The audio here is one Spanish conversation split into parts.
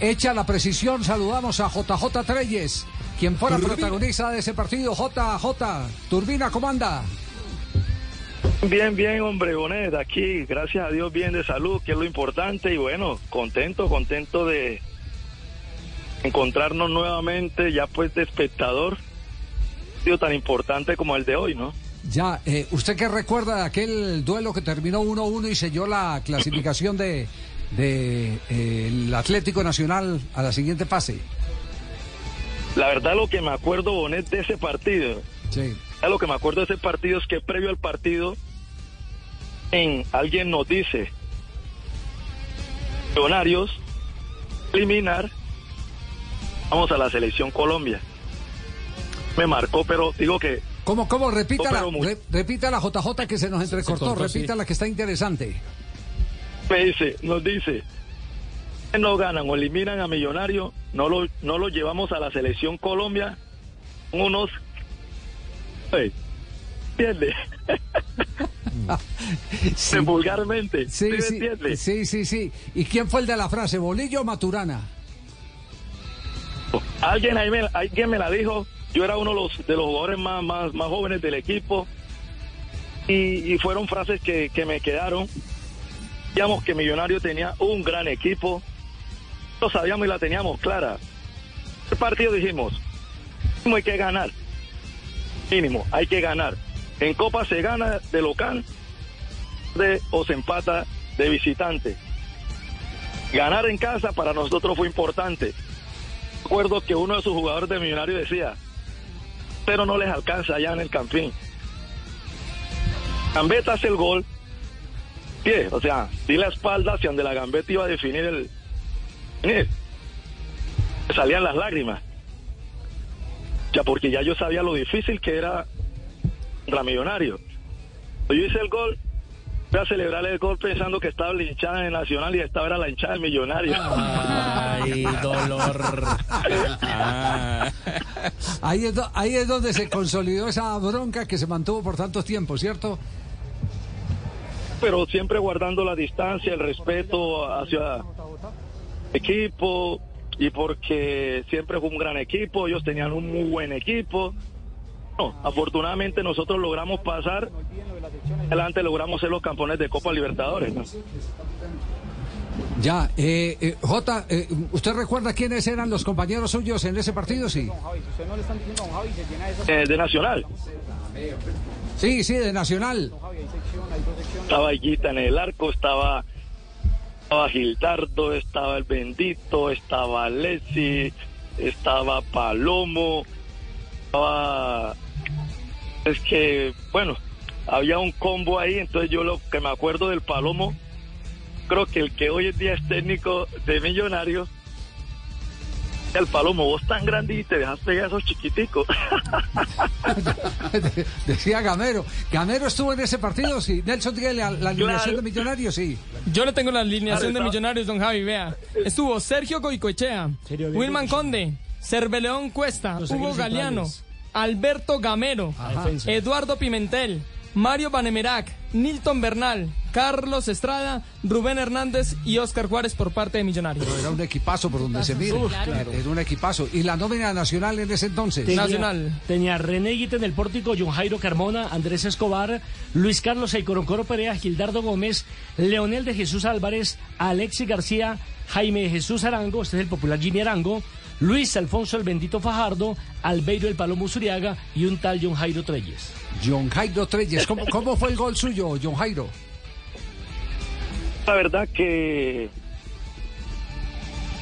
Hecha la precisión, saludamos a JJ Treyes, quien fuera protagonista de ese partido. JJ, Turbina, ¿cómo anda? Bien, bien, hombre, Bonet, aquí, gracias a Dios, bien de salud, que es lo importante, y bueno, contento, contento de encontrarnos nuevamente, ya pues de espectador, sido tan importante como el de hoy, ¿no? Ya, eh, ¿usted qué recuerda de aquel duelo que terminó 1-1 y selló la clasificación de, de eh, el Atlético Nacional a la siguiente fase? La verdad lo que me acuerdo, Bonet, de ese partido, Sí. lo que me acuerdo de ese partido es que previo al partido, en alguien nos dice, Millonarios, eliminar, vamos a la selección Colombia. Me marcó, pero digo que ¿Cómo, cómo? Repítala, re- repítala, JJ, que se nos entrecortó. cortó, sí. repítala, que está interesante. Me dice, nos dice, no ganan o eliminan a Millonario, no lo, no lo llevamos a la selección Colombia, unos, ¿entiendes? Sí, Vulgarmente, sí, ¿sí sí, entiendes? sí, sí, sí. ¿Y quién fue el de la frase, Bolillo o Maturana? Alguien ahí me, alguien me la dijo, yo era uno de los, de los jugadores más, más, más jóvenes del equipo y, y fueron frases que, que me quedaron. Digamos que Millonario tenía un gran equipo, lo sabíamos y la teníamos clara. El partido dijimos, mínimo hay que ganar, mínimo hay que ganar. En Copa se gana de local o se empata de visitante. Ganar en casa para nosotros fue importante recuerdo que uno de sus jugadores de Millonario decía, pero no les alcanza allá en el campín. Gambetta hace el gol, pie, o sea, di la espalda hacia donde la Gambetta iba a definir el... Me Salían las lágrimas. Ya porque ya yo sabía lo difícil que era contra Millonario. Yo hice el gol, fui a celebrar el gol pensando que estaba la hinchada de Nacional y esta era la hinchada de Millonario. Ay, dolor. Ah. Ahí es, do- ahí es donde se consolidó esa bronca que se mantuvo por tanto tiempo, ¿cierto? Pero siempre guardando la distancia, el respeto hacia equipo y porque siempre fue un gran equipo, ellos tenían un muy buen equipo. Afortunadamente nosotros logramos pasar adelante, logramos ser los campeones de Copa Libertadores. ¿no? Ya, eh, eh, J, eh, ¿usted recuerda quiénes eran los compañeros suyos en ese partido? Sí. Eh, de Nacional, Sí, sí, de Nacional. estaba Higuita en el arco, estaba, estaba Gildardo, estaba el Bendito, estaba Lessi, estaba Palomo, estaba... Es que, bueno, había un combo ahí, entonces yo lo que me acuerdo del Palomo, creo que el que hoy en día es técnico de Millonarios, el Palomo, vos tan grande y te dejas pegar a esos chiquiticos. Decía Gamero. Gamero estuvo en ese partido, sí. Nelson tiene la, la alineación Claro. de Millonarios, sí. Yo le tengo la alineación de Millonarios, don Javi, vea. Estuvo Sergio Goicoechea, Wilman Conde, Cerveleón Cuesta, Hugo Galeano, Alberto Gamero, Eduardo Pimentel, Mario Banemerac, Nilton Bernal, Carlos Estrada, Rubén Hernández y Oscar Juárez por parte de Millonarios. Era un equipazo por donde se mire. Era un equipazo. ¿Y la nómina nacional en ese entonces? Tenía- Nacional. Tenía René Guita en el pórtico, John Jairo Carmona, Andrés Escobar, Luis Carlos Eicoroncoro Perea, Gildardo Gómez, Leonel de Jesús Álvarez, Alexis García, Jaime de Jesús Arango, este es el popular Jimmy Arango, Luis Alfonso el Bendito Fajardo, Albeiro el Palomo Zuriaga y un tal John Jairo Treyes. John Jairo Treyes. ¿Cómo, ¿Cómo fue el gol suyo, John Jairo? La verdad que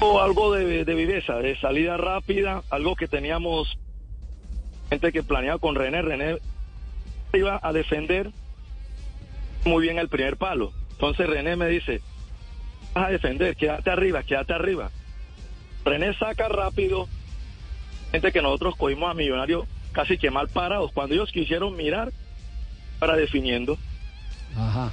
o algo de, de viveza, de salida rápida, algo que teníamos gente que planeaba con René. René iba a defender muy bien el primer palo. Entonces René me dice, vas a defender, quédate arriba, quédate arriba. René saca rápido, gente que nosotros cogimos a Millonario casi que mal parados. Cuando ellos quisieron mirar, para definiendo. Ajá.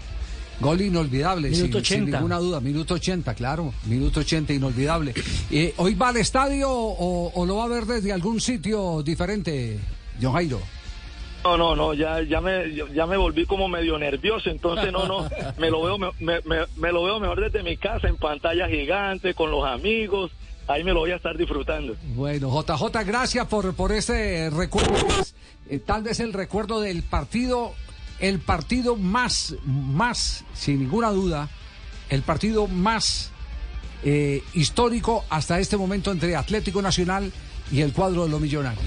Gol inolvidable, Minuto sin, sin 80. ninguna duda. Minuto 80, claro. Minuto 80, inolvidable. Eh, ¿Hoy va al estadio o, o lo va a ver desde algún sitio diferente, John Jairo? No, no, no, ya, ya me, ya me volví como medio nervioso, entonces no, no, me lo veo, me, me- me- me lo veo mejor desde mi casa en pantalla gigante, con los amigos, ahí me lo voy a estar disfrutando. Bueno, JJ, gracias por, por este recuerdo. Eh, tal vez el recuerdo del partido, el partido más, más, sin ninguna duda, el partido más eh, histórico hasta este momento entre Atlético Nacional y el cuadro de los Millonarios.